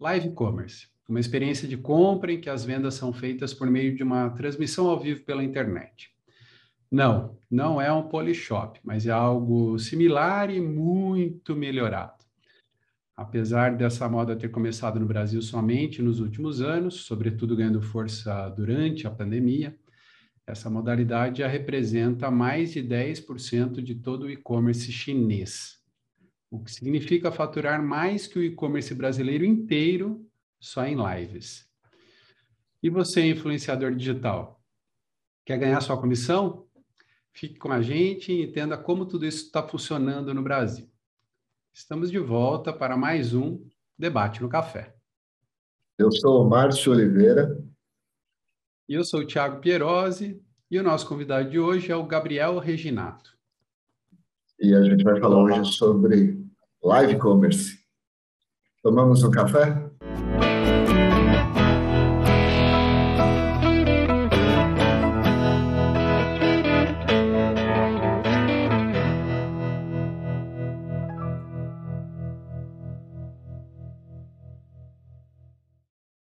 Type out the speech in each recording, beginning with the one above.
Live Commerce, uma experiência de compra em que as vendas são feitas por meio de uma transmissão ao vivo pela internet. Não, não é um Polishop, mas é algo similar e muito melhorado. Apesar dessa moda ter começado no Brasil somente nos últimos anos, sobretudo ganhando força durante a pandemia, essa modalidade já representa mais de 10% de todo o e-commerce chinês o que significa faturar mais que o e-commerce brasileiro inteiro só em lives. E você, influenciador digital, quer ganhar sua comissão? Fique com a gente e entenda como tudo isso está funcionando no Brasil. Estamos de volta para mais um Debate no Café. Eu sou o Márcio Oliveira. E eu sou o Thiago Pierosi. E o nosso convidado de hoje é o Gabriel Reginato. E a gente vai falar hoje sobre live commerce. Tomamos um café?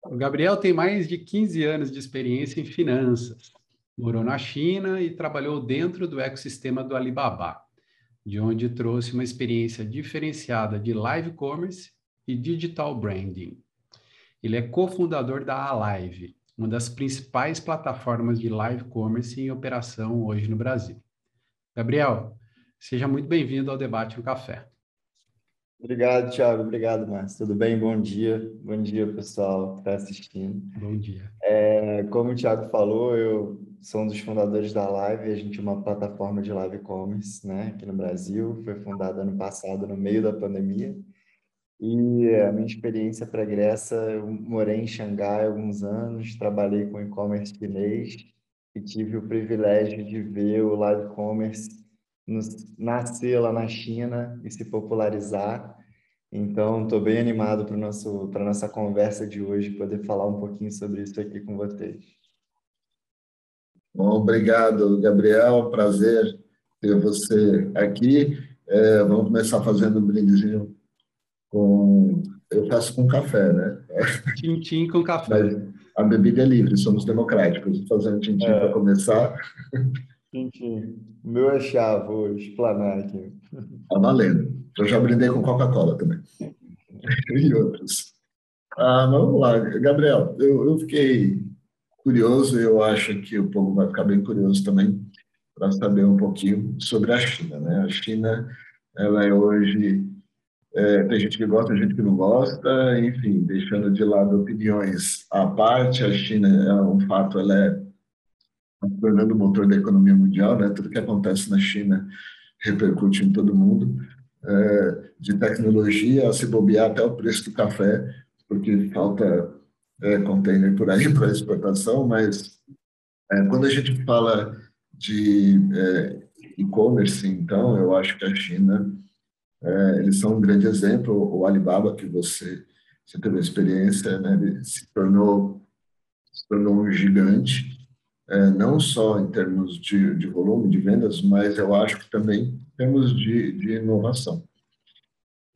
O Gabriel tem mais de 15 anos de experiência em finanças. Morou na China e trabalhou dentro do ecossistema do Alibaba de onde trouxe uma experiência diferenciada de live commerce e digital branding. Ele é cofundador da Alive, uma das principais plataformas de live commerce em operação hoje no Brasil. Gabriel, seja muito bem-vindo ao Debate no Café. Obrigado, Thiago. Obrigado, Márcio. Tudo bem? Bom dia. Bom dia, pessoal que está assistindo. Bom dia. É, como o Thiago falou, eu sou um dos fundadores da Live. A gente é uma plataforma de live commerce né, aqui no Brasil. Foi fundada ano passado, no meio da pandemia. E a minha experiência pregressa, eu morei em Xangai há alguns anos, trabalhei com e-commerce chinês e tive o privilégio de ver o live commerce nascer lá na China e se popularizar. Então, estou bem animado para a nossa conversa de hoje, poder falar um pouquinho sobre isso aqui com vocês. Bom, obrigado, Gabriel. Prazer ter você aqui. É, vamos começar fazendo um brindezinho com. Eu faço com café, né? Tintim com café. Mas a bebida é livre, somos democráticos. Vou fazer um tintim é. para começar. O meu é chá, vou explanar aqui. Tá valendo. Eu já brindei com Coca-Cola também. e outros. Ah, vamos lá. Gabriel, eu, eu fiquei curioso, eu acho que o povo vai ficar bem curioso também para saber um pouquinho sobre a China. Né? A China, ela é hoje, é, tem gente que gosta, tem gente que não gosta, enfim, deixando de lado opiniões à parte, a China é um fato, ela é tornando o motor da economia mundial, né? Tudo que acontece na China repercute em todo mundo. É, de tecnologia a se bobear até o preço do café, porque falta é, container por aí para exportação, mas é, quando a gente fala de é, e-commerce, então, eu acho que a China, é, eles são um grande exemplo. O Alibaba, que você, você teve experiência, né, ele se tornou, se tornou um gigante, é, não só em termos de, de, volume de vendas, mas eu acho que também em termos de, de inovação.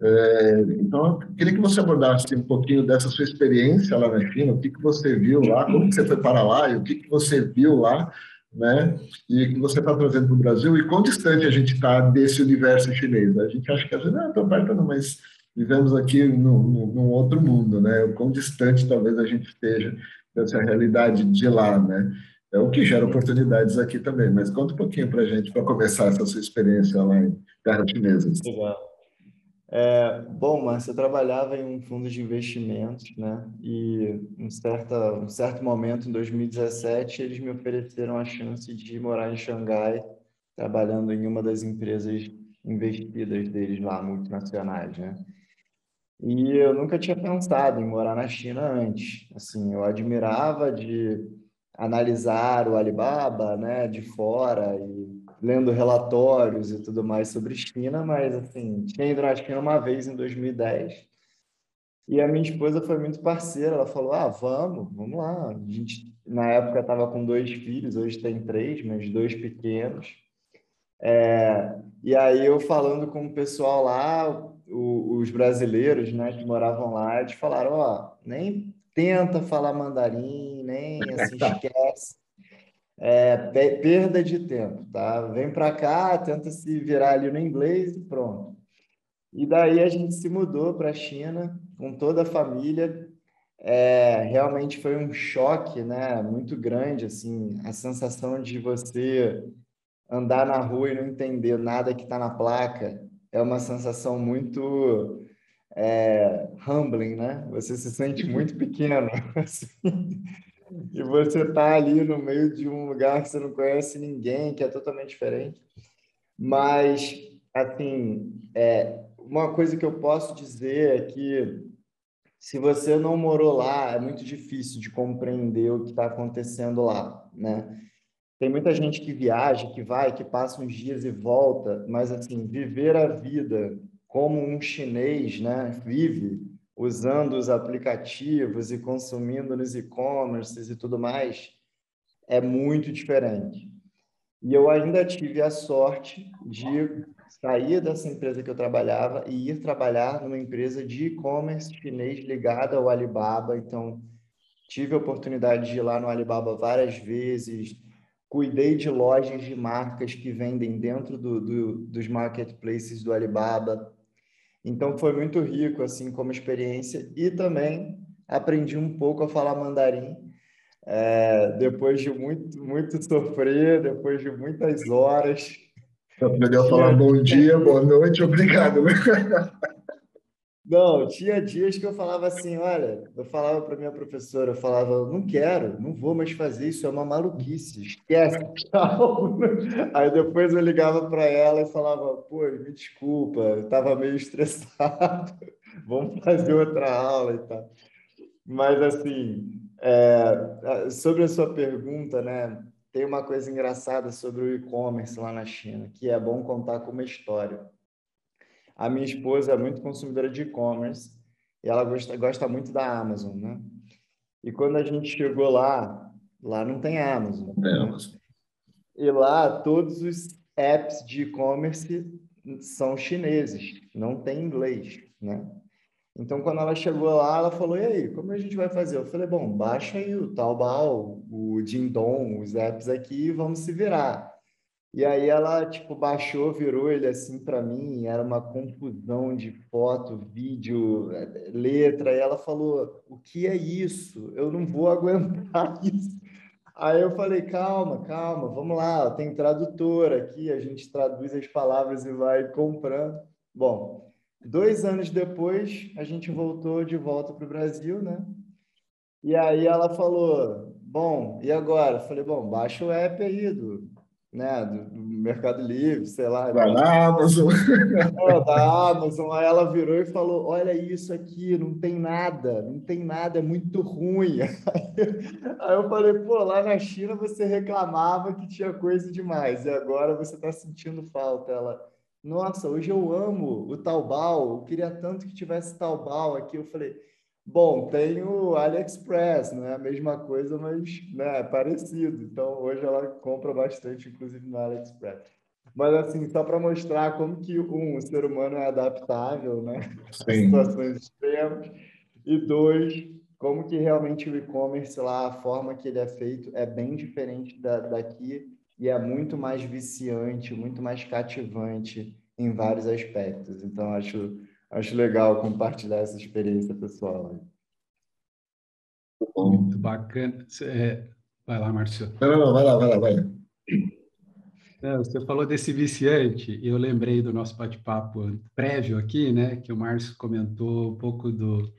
É, então, eu queria que você abordasse um pouquinho dessa sua experiência lá na China, o que, que você viu lá, como que você foi para lá e o que, que você viu lá, né? E que você está trazendo para o Brasil e quão distante a gente está desse universo chinês. A gente acha que às vezes, não, estou perto não, mas vivemos aqui num outro mundo, né? O quão distante talvez a gente esteja dessa realidade de lá, né? É o que gera oportunidades aqui também. Mas conta um pouquinho para a gente, para começar essa sua experiência lá em terra chinesa. Legal. É, bom, Márcio, eu trabalhava em um fundo de investimentos, né? E um certo, um certo momento, em 2017, eles me ofereceram a chance de morar em Xangai, trabalhando em uma das empresas investidas deles lá, multinacionais, né? E eu nunca tinha pensado em morar na China antes. Assim, eu admirava de analisar o Alibaba, né, de fora e lendo relatórios e tudo mais sobre China, mas assim, tinha ido na China uma vez em 2010. E a minha esposa foi muito parceira, ela falou: "Ah, vamos, vamos lá". A gente na época estava com dois filhos, hoje tem três, mas dois pequenos. É, e aí eu falando com o pessoal lá, o, os brasileiros, né, que moravam lá, eles falaram, ó, nem tenta falar mandarim, nem assim, esquece. É, perda de tempo, tá? Vem para cá, tenta se virar ali no inglês e pronto. E daí a gente se mudou para a China com toda a família. É, realmente foi um choque, né? Muito grande, assim, a sensação de você andar na rua e não entender nada que está na placa é uma sensação muito é, humbling, né? Você se sente muito pequeno, assim, e você está ali no meio de um lugar que você não conhece ninguém, que é totalmente diferente. Mas, assim, é, uma coisa que eu posso dizer é que se você não morou lá, é muito difícil de compreender o que está acontecendo lá, né? Tem muita gente que viaja, que vai, que passa uns dias e volta, mas assim, viver a vida como um chinês, né, vive usando os aplicativos e consumindo nos e-commerces e tudo mais, é muito diferente. E eu ainda tive a sorte de sair dessa empresa que eu trabalhava e ir trabalhar numa empresa de e-commerce chinês ligada ao Alibaba. Então, tive a oportunidade de ir lá no Alibaba várias vezes, cuidei de lojas de marcas que vendem dentro do, do, dos marketplaces do Alibaba. Então foi muito rico assim como experiência e também aprendi um pouco a falar mandarim é, depois de muito muito sofrer, depois de muitas horas. Aprendeu a falar bom dia, boa noite, obrigado. Não, tinha dias que eu falava assim, olha, eu falava para minha professora, eu falava, não quero, não vou mais fazer isso, é uma maluquice, esquece. Aí depois eu ligava para ela e falava, pô, me desculpa, eu estava meio estressado, vamos fazer outra aula e tal. Mas assim, é, sobre a sua pergunta, né, tem uma coisa engraçada sobre o e-commerce lá na China, que é bom contar como história. A minha esposa é muito consumidora de e-commerce e ela gosta, gosta muito da Amazon, né? E quando a gente chegou lá, lá não tem Amazon. Não tem né? Amazon. E lá todos os apps de e-commerce são chineses, não tem inglês, né? Então, quando ela chegou lá, ela falou, e aí, como a gente vai fazer? Eu falei, bom, baixa aí o Taobao, o Jingdong, os apps aqui e vamos se virar. E aí ela, tipo, baixou, virou ele assim para mim, era uma confusão de foto, vídeo, letra, e ela falou: "O que é isso? Eu não vou aguentar isso". Aí eu falei: "Calma, calma, vamos lá, tem tradutor aqui, a gente traduz as palavras e vai comprando". Bom, dois anos depois, a gente voltou de volta para o Brasil, né? E aí ela falou: "Bom, e agora?" Eu falei: "Bom, baixa o app aí do né, do, do, Mercado Livre, sei lá. Na Amazon. É, da Amazon. Aí ela virou e falou: Olha isso aqui, não tem nada, não tem nada, é muito ruim. Aí eu falei: Pô, lá na China você reclamava que tinha coisa demais, e agora você está sentindo falta. Ela, nossa, hoje eu amo o Taobao, eu queria tanto que tivesse Taobao aqui. Eu falei Bom, tem o AliExpress, não é a mesma coisa, mas né, é parecido. Então, hoje ela compra bastante, inclusive no AliExpress. Mas, assim, só para mostrar como que, um, o ser humano é adaptável, né? A situações extremas. E, dois, como que realmente o e-commerce lá, a forma que ele é feito é bem diferente da, daqui e é muito mais viciante, muito mais cativante em vários aspectos. Então, acho Acho legal compartilhar essa experiência pessoal. Muito bacana. É... Vai lá, Márcio. Não, não, vai lá, vai lá, vai lá. É, você falou desse viciante, e eu lembrei do nosso bate-papo prévio aqui, né, que o Márcio comentou um pouco do,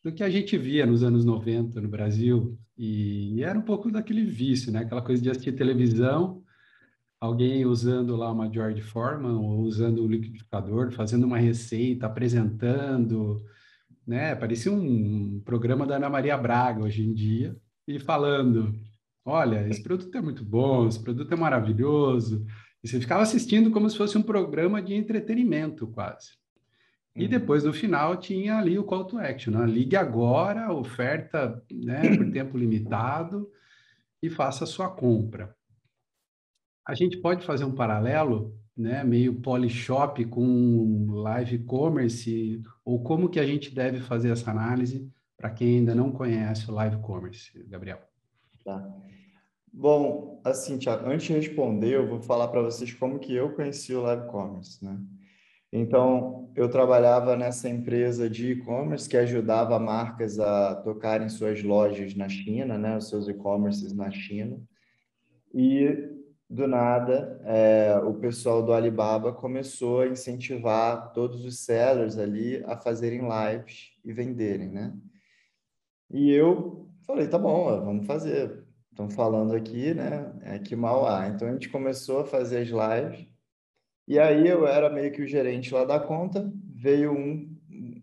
do que a gente via nos anos 90 no Brasil, e, e era um pouco daquele vício, né, aquela coisa de assistir televisão alguém usando lá uma George Foreman ou usando o liquidificador, fazendo uma receita, apresentando, né? Parecia um programa da Ana Maria Braga hoje em dia e falando, olha, esse produto é muito bom, esse produto é maravilhoso. E você ficava assistindo como se fosse um programa de entretenimento quase. E uhum. depois, no final, tinha ali o call to action. Né? Ligue agora, oferta né, por tempo limitado e faça a sua compra. A gente pode fazer um paralelo né, meio polishop com live commerce, ou como que a gente deve fazer essa análise para quem ainda não conhece o live commerce, Gabriel? Tá. Bom, assim, Thiago, antes de responder, eu vou falar para vocês como que eu conheci o live commerce, né? Então, eu trabalhava nessa empresa de e-commerce que ajudava marcas a tocarem suas lojas na China, né, os seus e-commerces na China. E do nada, é, o pessoal do Alibaba começou a incentivar todos os sellers ali a fazerem lives e venderem, né? E eu falei, tá bom, vamos fazer. Estão falando aqui, né? É que mal há. Então a gente começou a fazer as lives. E aí eu era meio que o gerente lá da conta. Veio um,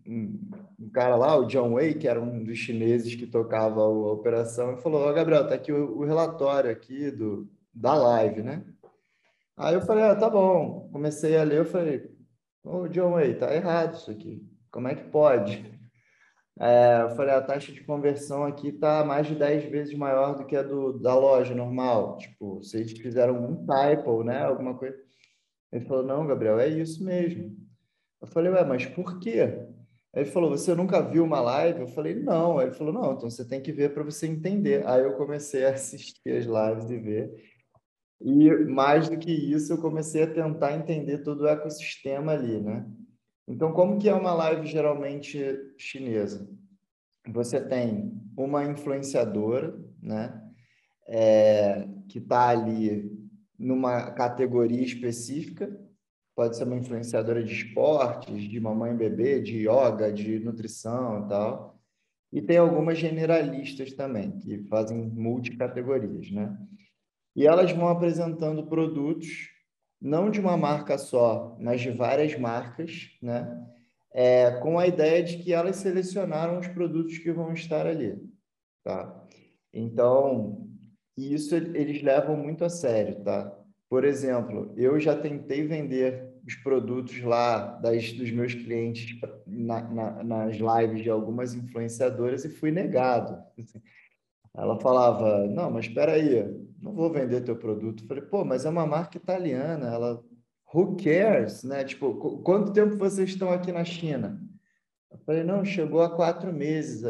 um, um cara lá, o John Wei, que era um dos chineses que tocava a operação, e falou: Ó, oh, Gabriel, tá aqui o, o relatório aqui do, da live, né? Aí eu falei, ah, tá bom. Comecei a ler, eu falei, ô oh, John Way, tá errado isso aqui. Como é que pode? É, eu falei, a taxa de conversão aqui tá mais de 10 vezes maior do que a do, da loja normal. Tipo, vocês fizeram um typo, né? Alguma coisa. Ele falou, não, Gabriel, é isso mesmo. Eu falei, ué, mas por quê? Ele falou, você nunca viu uma live? Eu falei, não. Ele falou, não, então você tem que ver para você entender. Aí eu comecei a assistir as lives e ver. E mais do que isso, eu comecei a tentar entender todo o ecossistema ali, né? Então, como que é uma live geralmente chinesa? Você tem uma influenciadora, né? É, que está ali numa categoria específica, pode ser uma influenciadora de esportes, de mamãe e bebê, de yoga, de nutrição e tal. E tem algumas generalistas também, que fazem multicategorias, né? E elas vão apresentando produtos, não de uma marca só, mas de várias marcas, né? É, com a ideia de que elas selecionaram os produtos que vão estar ali, tá? Então, isso eles levam muito a sério, tá? Por exemplo, eu já tentei vender os produtos lá das, dos meus clientes na, na, nas lives de algumas influenciadoras e fui negado. Ela falava, não, mas espera aí, não vou vender teu produto. Eu falei, pô, mas é uma marca italiana. Ela, who cares, né? Tipo, quanto tempo vocês estão aqui na China? Eu falei, não, chegou há quatro meses.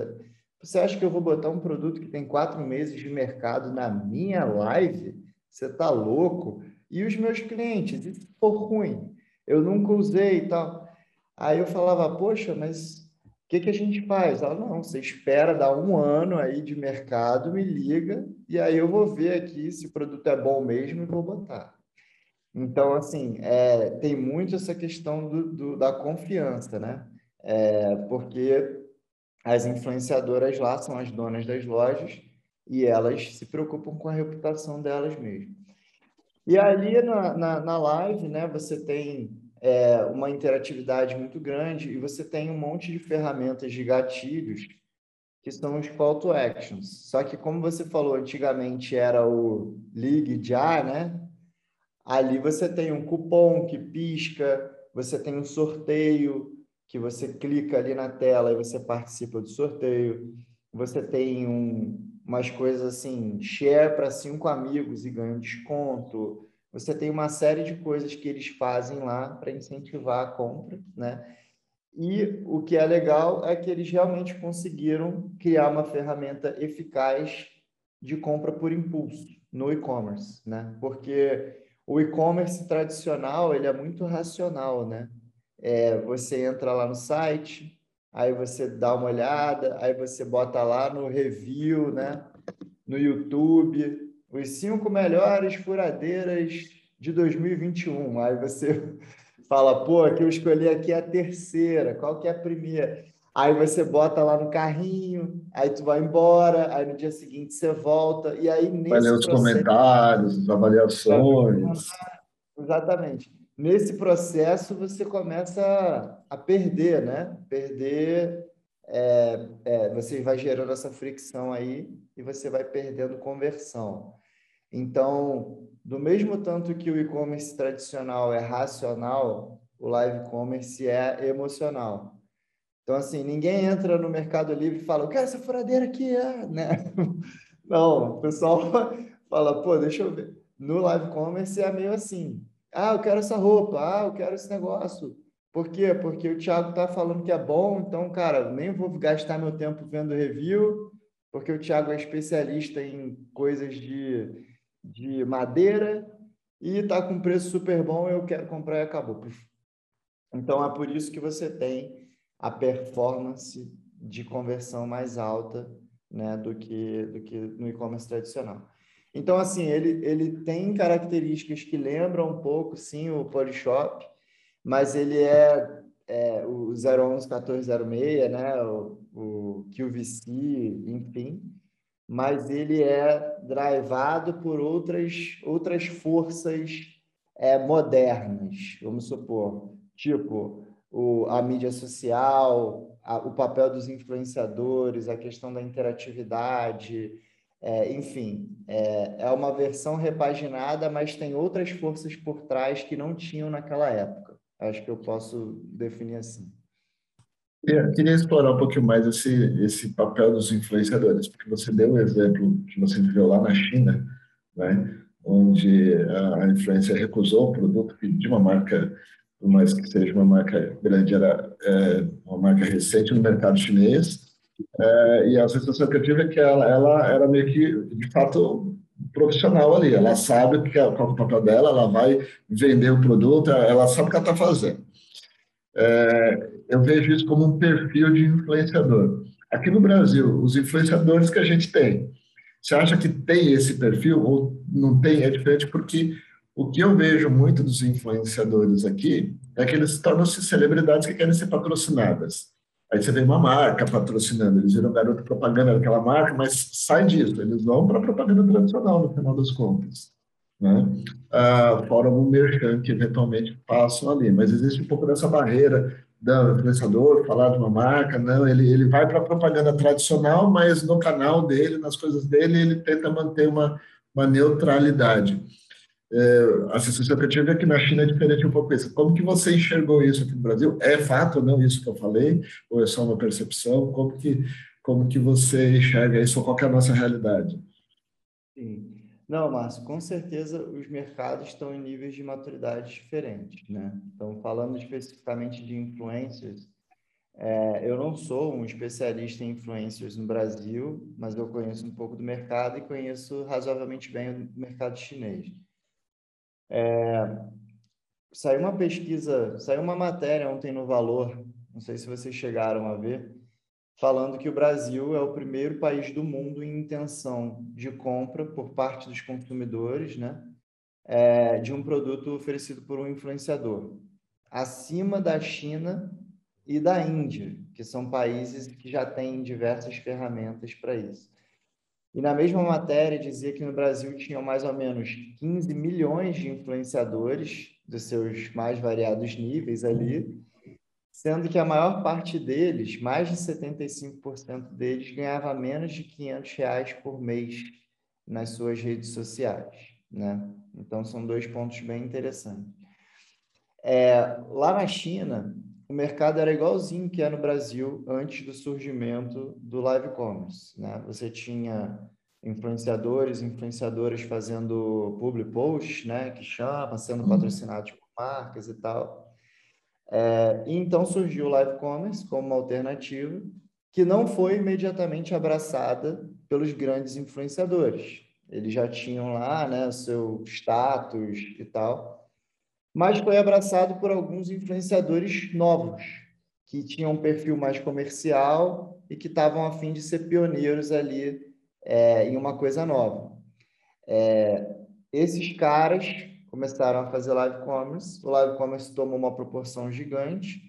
Você acha que eu vou botar um produto que tem quatro meses de mercado na minha live? Você tá louco? E os meus clientes, e se ruim? Eu nunca usei e tal. Aí eu falava, poxa, mas que, que a gente faz? Ela, não, você espera dar um ano aí de mercado, me liga, e aí eu vou ver aqui se o produto é bom mesmo e vou botar. Então, assim, é, tem muito essa questão do, do da confiança, né? É, porque as influenciadoras lá são as donas das lojas e elas se preocupam com a reputação delas mesmo. E ali na, na, na live, né, você tem é, uma interatividade muito grande e você tem um monte de ferramentas de gatilhos que são os call to actions. Só que como você falou, antigamente era o ligue já, né? Ali você tem um cupom que pisca, você tem um sorteio que você clica ali na tela e você participa do sorteio. Você tem um, umas coisas assim, share para cinco amigos e ganha um desconto você tem uma série de coisas que eles fazem lá para incentivar a compra, né? E o que é legal é que eles realmente conseguiram criar uma ferramenta eficaz de compra por impulso no e-commerce, né? Porque o e-commerce tradicional ele é muito racional, né? É, você entra lá no site, aí você dá uma olhada, aí você bota lá no review, né? No YouTube, os cinco melhores furadeiras de 2021. Aí você fala, pô, que eu escolhi aqui a terceira, qual que é a primeira? Aí você bota lá no carrinho, aí tu vai embora, aí no dia seguinte você volta, e aí nesse Vai ler os processo... comentários, as avaliações. Exatamente. Nesse processo você começa a perder, né? Perder, é, é, você vai gerando essa fricção aí e você vai perdendo conversão. Então, do mesmo tanto que o e-commerce tradicional é racional, o live commerce é emocional. Então, assim, ninguém entra no Mercado Livre e fala, eu quero essa furadeira aqui, é, né? Não, o pessoal fala, pô, deixa eu ver. No live commerce é meio assim. Ah, eu quero essa roupa. Ah, eu quero esse negócio. Por quê? Porque o Thiago está falando que é bom, então, cara, nem vou gastar meu tempo vendo review, porque o Thiago é especialista em coisas de, de madeira e está com preço super bom, eu quero comprar e acabou. Então, é por isso que você tem a performance de conversão mais alta né, do, que, do que no e-commerce tradicional. Então, assim, ele, ele tem características que lembram um pouco, sim, o Polishop, mas ele é, é o 011 1406, né, o, o QVC, enfim, mas ele é drivado por outras, outras forças é, modernas, vamos supor, tipo o, a mídia social, a, o papel dos influenciadores, a questão da interatividade, é, enfim, é, é uma versão repaginada, mas tem outras forças por trás que não tinham naquela época. Acho que eu posso definir assim. Eu queria explorar um pouquinho mais esse, esse papel dos influenciadores, porque você deu um exemplo que você viveu lá na China, né, onde a influência recusou um produto de uma marca, por mais que seja uma marca grande, era é, uma marca recente no mercado chinês, é, e a sensação que eu tive é que ela, ela era meio que, de fato, profissional ali. Ela sabe que é, qual é o papel dela, ela vai vender o produto, ela sabe o que ela está fazendo. É, eu vejo isso como um perfil de influenciador. Aqui no Brasil, os influenciadores que a gente tem, você acha que tem esse perfil ou não tem? É diferente porque o que eu vejo muito dos influenciadores aqui é que eles tornam-se celebridades que querem ser patrocinadas. Aí você vê uma marca patrocinando, eles viram garoto propaganda daquela marca, mas sai disso, eles vão para a propaganda tradicional, no final das contas. Né? Ah, fora o merchan que eventualmente passam ali, mas existe um pouco dessa barreira do influenciador falar de uma marca, não, ele, ele vai para a propaganda tradicional, mas no canal dele, nas coisas dele, ele tenta manter uma, uma neutralidade é, a sensação que eu tive é que na China é diferente um pouco isso. Como que você enxergou isso aqui no Brasil? É fato ou não isso que eu falei? Ou é só uma percepção? Como que, como que você enxerga isso? Qual é a nossa realidade? Sim. Não, Márcio, com certeza os mercados estão em níveis de maturidade diferentes, né? Então, falando especificamente de influencers, é, eu não sou um especialista em influencers no Brasil, mas eu conheço um pouco do mercado e conheço razoavelmente bem o mercado chinês. É, saiu uma pesquisa, saiu uma matéria ontem no Valor, não sei se vocês chegaram a ver, falando que o Brasil é o primeiro país do mundo em intenção de compra por parte dos consumidores, né, é, de um produto oferecido por um influenciador, acima da China e da Índia, que são países que já têm diversas ferramentas para isso. E na mesma matéria dizia que no Brasil tinham mais ou menos 15 milhões de influenciadores dos seus mais variados níveis ali, sendo que a maior parte deles, mais de 75% deles, ganhava menos de 500 reais por mês nas suas redes sociais, né? Então são dois pontos bem interessantes. É, lá na China, o mercado era igualzinho que é no Brasil antes do surgimento do live commerce, né? Você tinha influenciadores, influenciadoras fazendo public posts, né, que chama, sendo uhum. patrocinados por marcas e tal. É, e então surgiu o live commerce como uma alternativa que não foi imediatamente abraçada pelos grandes influenciadores. Eles já tinham lá, né, seu status e tal mas foi abraçado por alguns influenciadores novos, que tinham um perfil mais comercial e que estavam a fim de ser pioneiros ali é, em uma coisa nova. É, esses caras começaram a fazer live commerce, o live commerce tomou uma proporção gigante,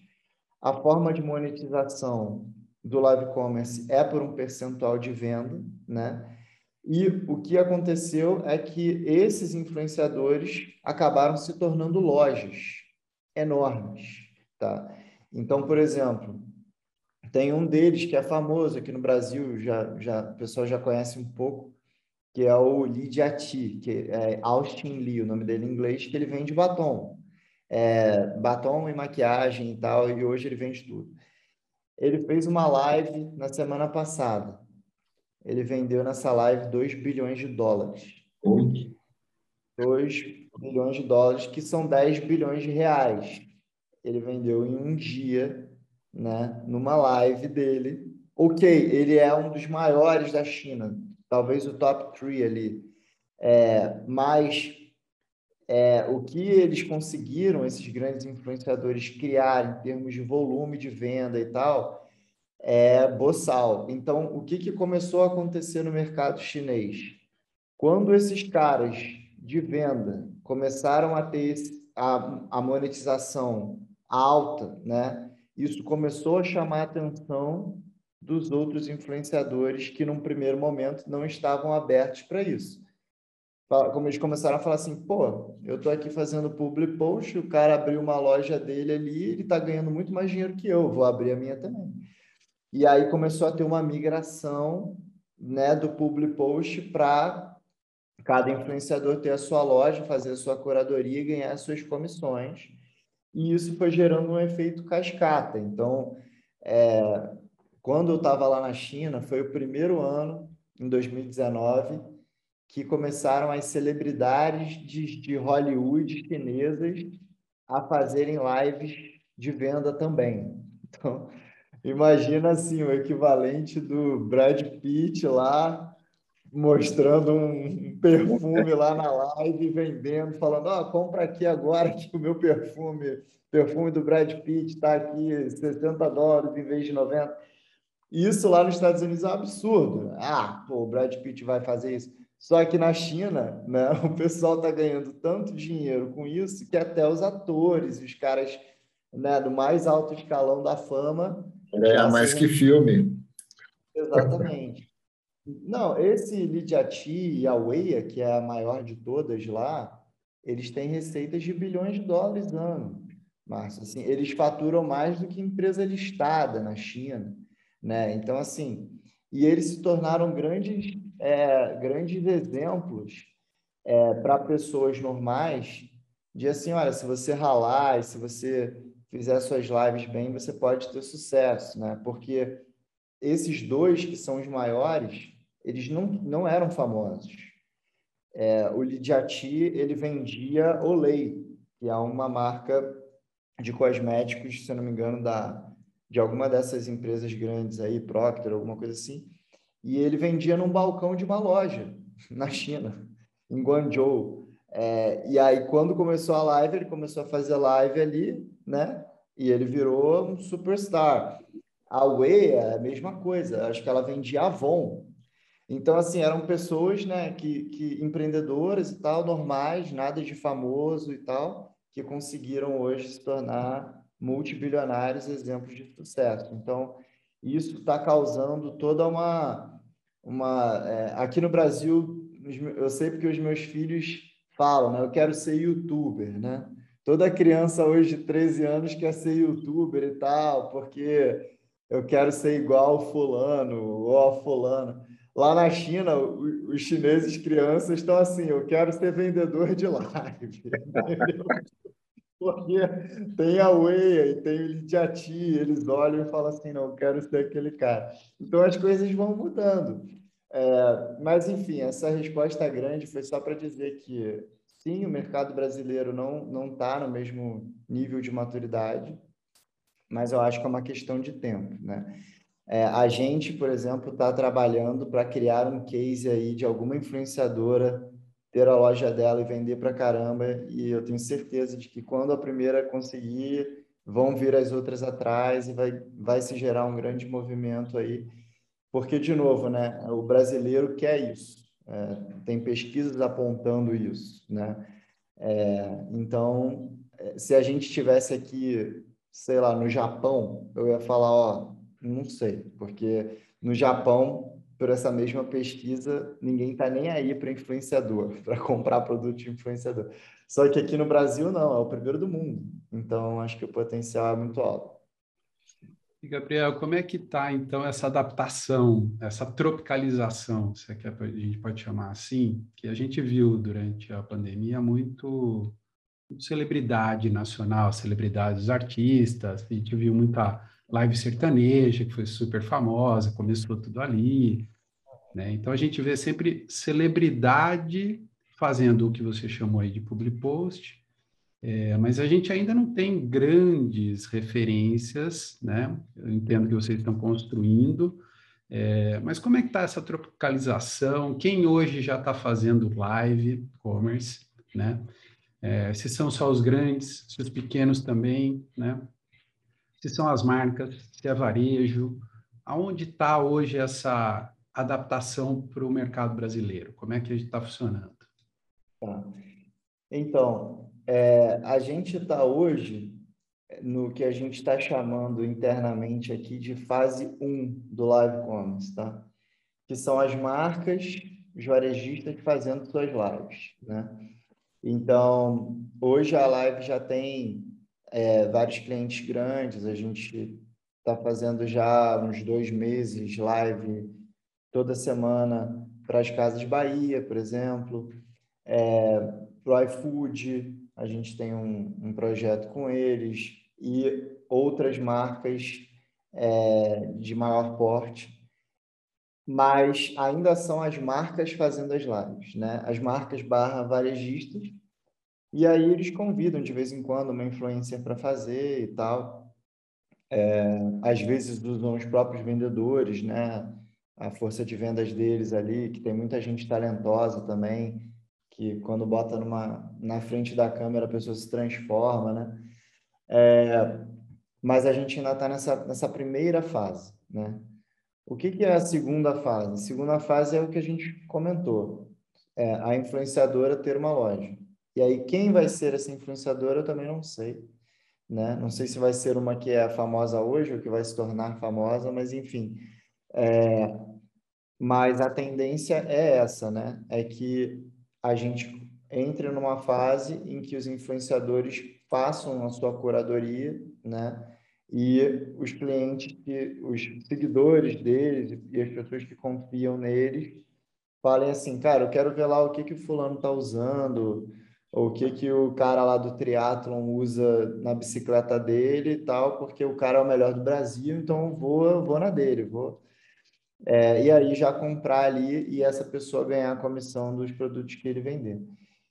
a forma de monetização do live commerce é por um percentual de venda, né? E o que aconteceu é que esses influenciadores acabaram se tornando lojas enormes, tá? Então, por exemplo, tem um deles que é famoso aqui no Brasil, já, já o pessoal já conhece um pouco, que é o Lee Jiati, que é Austin Lee, o nome dele em inglês, que ele vende batom. É, batom e maquiagem e tal, e hoje ele vende tudo. Ele fez uma live na semana passada ele vendeu nessa live 2 bilhões de dólares. 2 bilhões de dólares, que são 10 bilhões de reais. Ele vendeu em um dia, né, numa live dele. Ok, ele é um dos maiores da China, talvez o top 3 ali. É, mas é, o que eles conseguiram, esses grandes influenciadores, criar em termos de volume de venda e tal, é boçal. Então, o que, que começou a acontecer no mercado chinês? Quando esses caras de venda começaram a ter a, a monetização alta, né? Isso começou a chamar a atenção dos outros influenciadores que, num primeiro momento, não estavam abertos para isso. Como eles começaram a falar assim, pô, eu estou aqui fazendo public post, o cara abriu uma loja dele ali, ele está ganhando muito mais dinheiro que eu, vou abrir a minha também. E aí começou a ter uma migração né, do public post para cada influenciador ter a sua loja, fazer a sua curadoria e ganhar as suas comissões. E isso foi gerando um efeito cascata. Então, é, quando eu estava lá na China, foi o primeiro ano, em 2019, que começaram as celebridades de, de Hollywood chinesas a fazerem lives de venda também. Então, imagina assim, o equivalente do Brad Pitt lá mostrando um perfume lá na live, vendendo, falando, ó, oh, compra aqui agora que o meu perfume, perfume do Brad Pitt está aqui 60 dólares em vez de 90. Isso lá nos Estados Unidos é um absurdo. Ah, pô, o Brad Pitt vai fazer isso. Só que na China, né, o pessoal está ganhando tanto dinheiro com isso que até os atores, os caras né, do mais alto escalão da fama. É mais que filme. Exatamente. Não, esse Lidiati e a Weia, que é a maior de todas lá, eles têm receitas de bilhões de dólares ano, Márcio. Assim, eles faturam mais do que empresa listada na China, né? Então, assim, e eles se tornaram grandes, é, grandes exemplos é, para pessoas normais de assim, olha, se você ralar, se você fizer suas lives bem, você pode ter sucesso, né? Porque esses dois que são os maiores, eles não, não eram famosos. É, o Lidiati, ele vendia Olay, que é uma marca de cosméticos, se eu não me engano, da, de alguma dessas empresas grandes aí, Procter, alguma coisa assim, e ele vendia num balcão de uma loja na China, em Guangzhou. É, e aí, quando começou a live, ele começou a fazer live ali, né? E ele virou um superstar. A Wei é a mesma coisa, acho que ela vendia Avon, então, assim, eram pessoas, né, que, que empreendedoras e tal, normais, nada de famoso e tal, que conseguiram hoje se tornar multibilionários, exemplos de sucesso. Então, isso está causando toda uma... uma é, aqui no Brasil, eu sei porque os meus filhos falam, né, eu quero ser youtuber, né? Toda criança hoje de 13 anos quer ser youtuber e tal, porque eu quero ser igual fulano ou a fulano. Lá na China, os chineses crianças estão assim, eu quero ser vendedor de live. Porque tem a Wei e tem o Lidiati, eles olham e falam assim, não, quero ser aquele cara. Então as coisas vão mudando. É, mas, enfim, essa resposta grande foi só para dizer que, sim, o mercado brasileiro não está no mesmo nível de maturidade, mas eu acho que é uma questão de tempo, né? É, a gente, por exemplo, está trabalhando para criar um case aí de alguma influenciadora ter a loja dela e vender para caramba. E eu tenho certeza de que quando a primeira conseguir, vão vir as outras atrás e vai, vai se gerar um grande movimento aí. Porque, de novo, né, o brasileiro quer isso. É, tem pesquisas apontando isso, né? É, então, é, se a gente estivesse aqui, sei lá, no Japão, eu ia falar, ó, não sei, porque no Japão, por essa mesma pesquisa, ninguém está nem aí para influenciador, para comprar produto de influenciador. Só que aqui no Brasil, não, é o primeiro do mundo. Então, acho que o potencial é muito alto. E, Gabriel, como é que está, então, essa adaptação, essa tropicalização, se é que a gente pode chamar assim, que a gente viu durante a pandemia muito, muito celebridade nacional, celebridades artistas, a gente viu muita live sertaneja, que foi super famosa, começou tudo ali. Né? Então a gente vê sempre celebridade fazendo o que você chamou aí de public post, é, mas a gente ainda não tem grandes referências, né? Eu entendo que vocês estão construindo, é, mas como é que está essa tropicalização? Quem hoje já está fazendo live commerce, né? É, se são só os grandes, se os pequenos também, né? Se são as marcas, se é varejo, aonde está hoje essa adaptação para o mercado brasileiro? Como é que a gente está funcionando? Tá. Então, é, a gente está hoje no que a gente está chamando internamente aqui de fase 1 do Live Commerce, tá? Que são as marcas, os varejistas fazendo suas lives, né? Então, hoje a live já tem é, vários clientes grandes, a gente está fazendo já uns dois meses live toda semana para as Casas Bahia, por exemplo, é, para o iFood, a gente tem um, um projeto com eles e outras marcas é, de maior porte, mas ainda são as marcas fazendo as lives, né? As marcas barra varejistas, e aí eles convidam de vez em quando uma influencer para fazer e tal. É, às vezes usam os próprios vendedores, né? A força de vendas deles ali, que tem muita gente talentosa também, que quando bota numa, na frente da câmera a pessoa se transforma, né? É, mas a gente ainda está nessa, nessa primeira fase, né? O que, que é a segunda fase? A segunda fase é o que a gente comentou, é a influenciadora ter uma loja. E aí, quem vai ser essa influenciadora, eu também não sei, né? Não sei se vai ser uma que é famosa hoje ou que vai se tornar famosa, mas enfim. É, mas a tendência é essa, né? É que a gente entre numa fase em que os influenciadores façam a sua curadoria, né? E os clientes, os seguidores deles e as pessoas que confiam neles falem assim, cara, eu quero ver lá o que que o fulano está usando, o que que o cara lá do triatlon usa na bicicleta dele e tal, porque o cara é o melhor do Brasil, então eu vou, vou na dele, vou é, e aí já comprar ali e essa pessoa ganhar a comissão dos produtos que ele vender.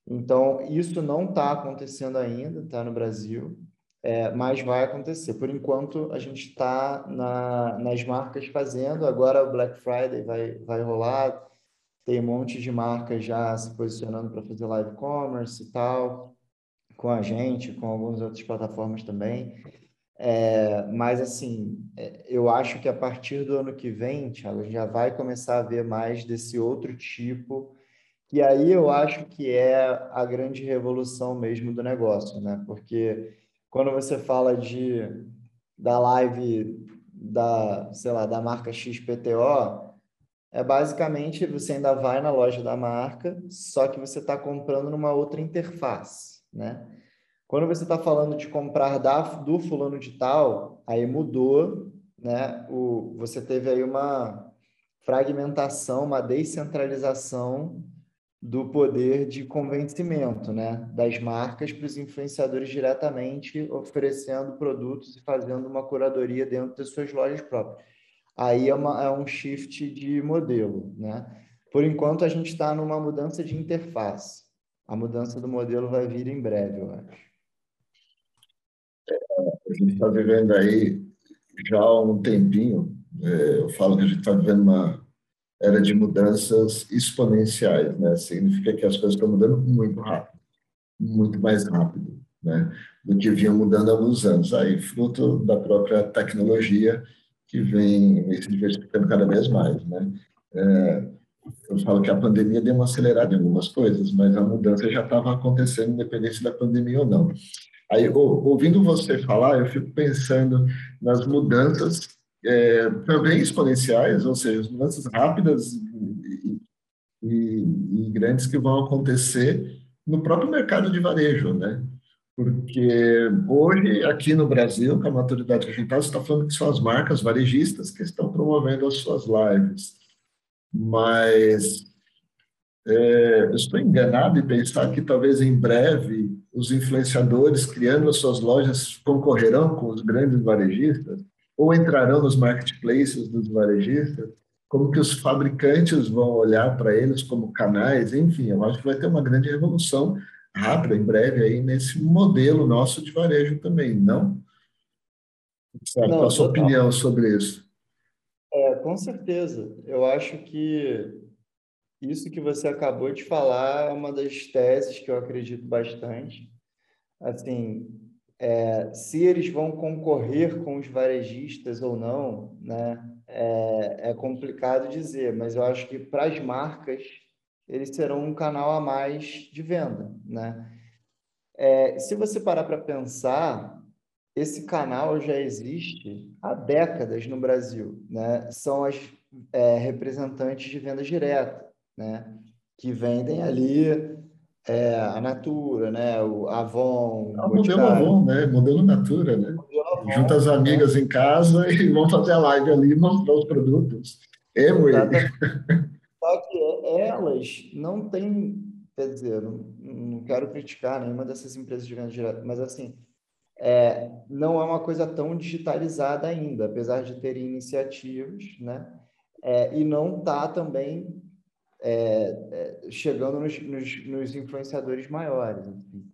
Então, isso não está acontecendo ainda, tá no Brasil, é, mas vai acontecer. Por enquanto, a gente está na, nas marcas fazendo, agora o Black Friday vai, vai rolar, tem um monte de marcas já se posicionando para fazer live commerce e tal, com a gente, com algumas outras plataformas também. É, mas, assim, é, eu acho que a partir do ano que vem, Thiago, a gente já vai começar a ver mais desse outro tipo, e aí eu acho que é a grande revolução mesmo do negócio, né? Porque quando você fala de da live da, sei lá, da marca XPTO, é basicamente você ainda vai na loja da marca, só que você está comprando numa outra interface, né? Quando você está falando de comprar da, do fulano de tal, aí mudou, né? O, você teve aí uma fragmentação, uma descentralização do poder de convencimento, né? Das marcas para os influenciadores diretamente oferecendo produtos e fazendo uma curadoria dentro das suas lojas próprias. Aí é, uma, é um shift de modelo, né? Por enquanto, a gente está numa mudança de interface. A mudança do modelo vai vir em breve, eu acho a gente está vivendo aí já há um tempinho, é, eu falo que a gente está vivendo uma era de mudanças exponenciais, né? Significa que as coisas estão mudando muito rápido, muito mais rápido, né? Do que vinham mudando há alguns anos. Aí, fruto da própria tecnologia que vem se diversificando cada vez mais, né? É, eu falo que a pandemia deu uma acelerada em algumas coisas, mas a mudança já estava acontecendo, independente da pandemia ou não. Aí, ouvindo você falar, eu fico pensando nas mudanças é, também exponenciais, ou seja, mudanças rápidas e, e, e, grandes que vão acontecer no próprio mercado de varejo, né? Porque hoje, aqui no Brasil, com a maturidade que a gente está, você está falando que são as marcas varejistas que estão promovendo as suas lives. Mas é, eu estou enganado em pensar que talvez em breve os influenciadores criando as suas lojas concorrerão com os grandes varejistas ou entrarão nos marketplaces dos varejistas. como que os fabricantes vão olhar para eles como canais, enfim, eu acho que vai ter uma grande revolução rápida, em breve, aí nesse modelo nosso de varejo também, não? Certo, não, a sua total. opinião sobre isso? É, com certeza. Eu acho que isso que você acabou de falar é uma das teses que eu acredito bastante. Assim, é, se eles vão concorrer com os varejistas ou não, né, é, é complicado dizer, mas eu acho que para as marcas eles serão um canal a mais de venda, né? É, se você parar para pensar, esse canal já existe há décadas no Brasil, né? São as é, representantes de venda direta, né? Que vendem ali é, a Natura, né? O Avon. É o modelo Avon, né? Modelo Natura, né? Avon, Junta as amigas né? em casa e vão fazer a live ali e mostrar os produtos. É, que elas não têm, quer dizer, não, não quero criticar nenhuma dessas empresas de venda direta, mas assim, é, não é uma coisa tão digitalizada ainda, apesar de terem iniciativas, né? É, e não está também é, é, chegando nos, nos, nos, influenciadores maiores. Enfim.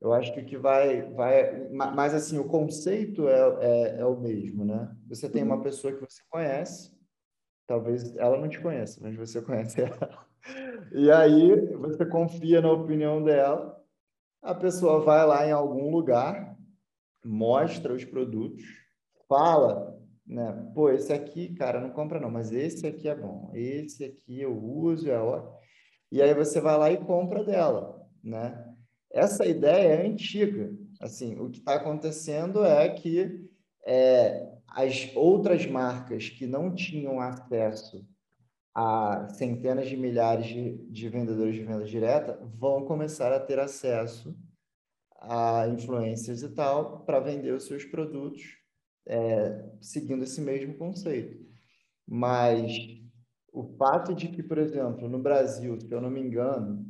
Eu acho que o que vai, vai, mas assim o conceito é, é, é, o mesmo, né? Você tem uma pessoa que você conhece, talvez ela não te conheça, mas você conhece ela. E aí você confia na opinião dela, a pessoa vai lá em algum lugar, mostra os produtos, fala né? Pô, esse aqui, cara, não compra não, mas esse aqui é bom. Esse aqui eu uso, é ótimo. E aí você vai lá e compra dela, né? Essa ideia é antiga. Assim, o que está acontecendo é que é, as outras marcas que não tinham acesso a centenas de milhares de, de vendedores de venda direta vão começar a ter acesso a influências e tal para vender os seus produtos é, seguindo esse mesmo conceito. Mas o fato de que, por exemplo, no Brasil, se eu não me engano,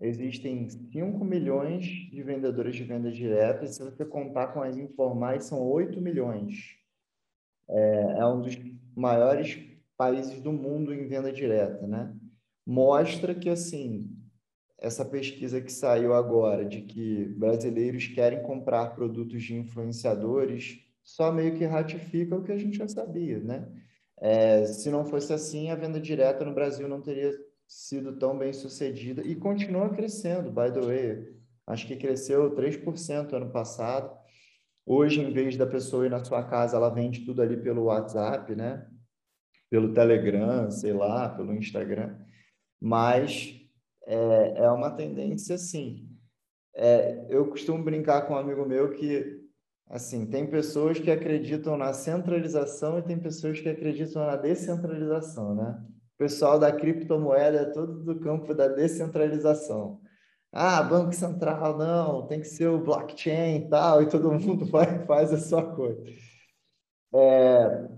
existem 5 milhões de vendedores de venda direta, e se você contar com as informais, são 8 milhões. É, é um dos maiores países do mundo em venda direta, né? Mostra que, assim, essa pesquisa que saiu agora de que brasileiros querem comprar produtos de influenciadores só meio que ratifica o que a gente já sabia, né? É, se não fosse assim, a venda direta no Brasil não teria sido tão bem sucedida e continua crescendo, by the way. Acho que cresceu 3% ano passado. Hoje, em vez da pessoa ir na sua casa, ela vende tudo ali pelo WhatsApp, né? Pelo Telegram, sei lá, pelo Instagram. Mas é, é uma tendência, sim. É, eu costumo brincar com um amigo meu que Assim, tem pessoas que acreditam na centralização e tem pessoas que acreditam na descentralização, né? O pessoal da criptomoeda é todo do campo da descentralização. Ah, Banco Central, não, tem que ser o blockchain e tal, e todo mundo vai, faz a sua coisa. É,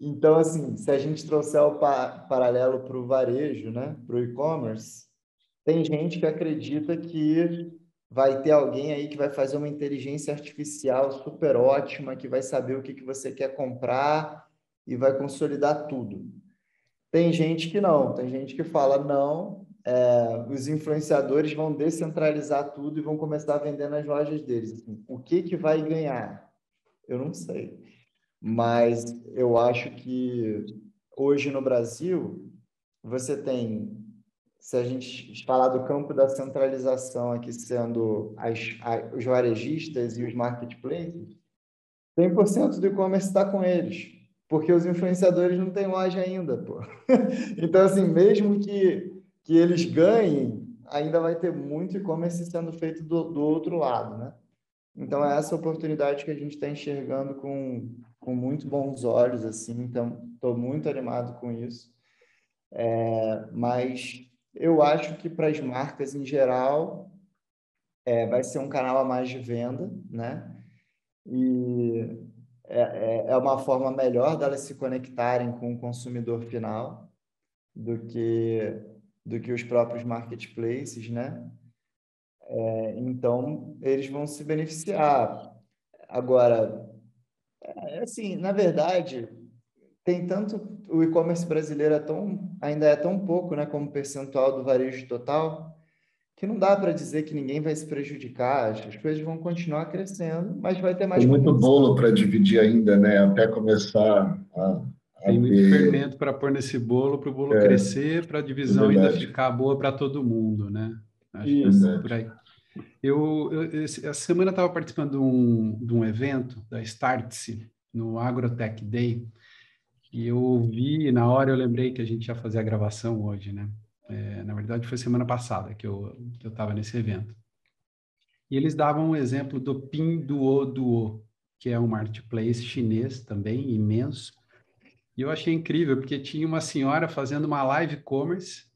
então, assim, se a gente trouxer o pa paralelo para o varejo, né, para o e-commerce, tem gente que acredita que vai ter alguém aí que vai fazer uma inteligência artificial super ótima, que vai saber o que, que você quer comprar e vai consolidar tudo. Tem gente que não, tem gente que fala, não, é, os influenciadores vão descentralizar tudo e vão começar a vender nas lojas deles. Assim, o que, que vai ganhar? Eu não sei. Mas eu acho que hoje no Brasil, você tem se a gente falar do campo da centralização aqui sendo as, os varejistas e os marketplaces, 100% do e-commerce está com eles, porque os influenciadores não têm loja ainda, pô. então, assim, mesmo que, que eles ganhem, ainda vai ter muito e-commerce sendo feito do, do outro lado, né? Então, é essa oportunidade que a gente está enxergando com, com muito bons olhos, assim, então, estou muito animado com isso. É, mas eu acho que para as marcas em geral é, vai ser um canal a mais de venda, né? E é, é, é uma forma melhor delas se conectarem com o consumidor final do que do que os próprios marketplaces, né? É, então eles vão se beneficiar. Agora, é, assim, na verdade, tem tanto o e-commerce brasileiro é tão ainda é tão pouco, né, como percentual do varejo total, que não dá para dizer que ninguém vai se prejudicar, as coisas vão continuar crescendo, mas vai ter mais Tem muito bolo para dividir ainda, né, até começar a tem muito fermento para pôr nesse bolo, para o bolo é, crescer, para a divisão é ainda ficar boa para todo mundo, né? Acho Isso. é por aí. Eu, eu, essa semana estava participando de um, de um evento da Startse, no Agrotech Day, e eu vi, na hora eu lembrei que a gente ia fazer a gravação hoje, né? É, na verdade, foi semana passada que eu estava nesse evento. E eles davam um exemplo do Pinduoduo, que é um marketplace chinês também, imenso, e eu achei incrível, porque tinha uma senhora fazendo uma live commerce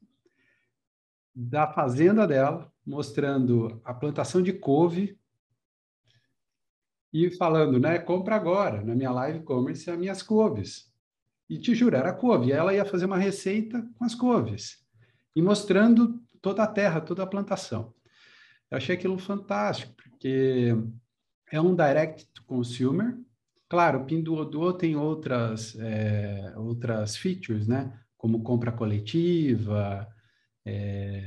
da fazenda dela, mostrando a plantação de couve e falando, né, compra agora, na minha live commerce, as minhas couves. E te juro, era couve. E ela ia fazer uma receita com as couves. E mostrando toda a terra, toda a plantação. Eu achei aquilo fantástico, porque é um direct to consumer, Claro, o Pinduoduo tem outras, é, outras features, né? Como compra coletiva, é,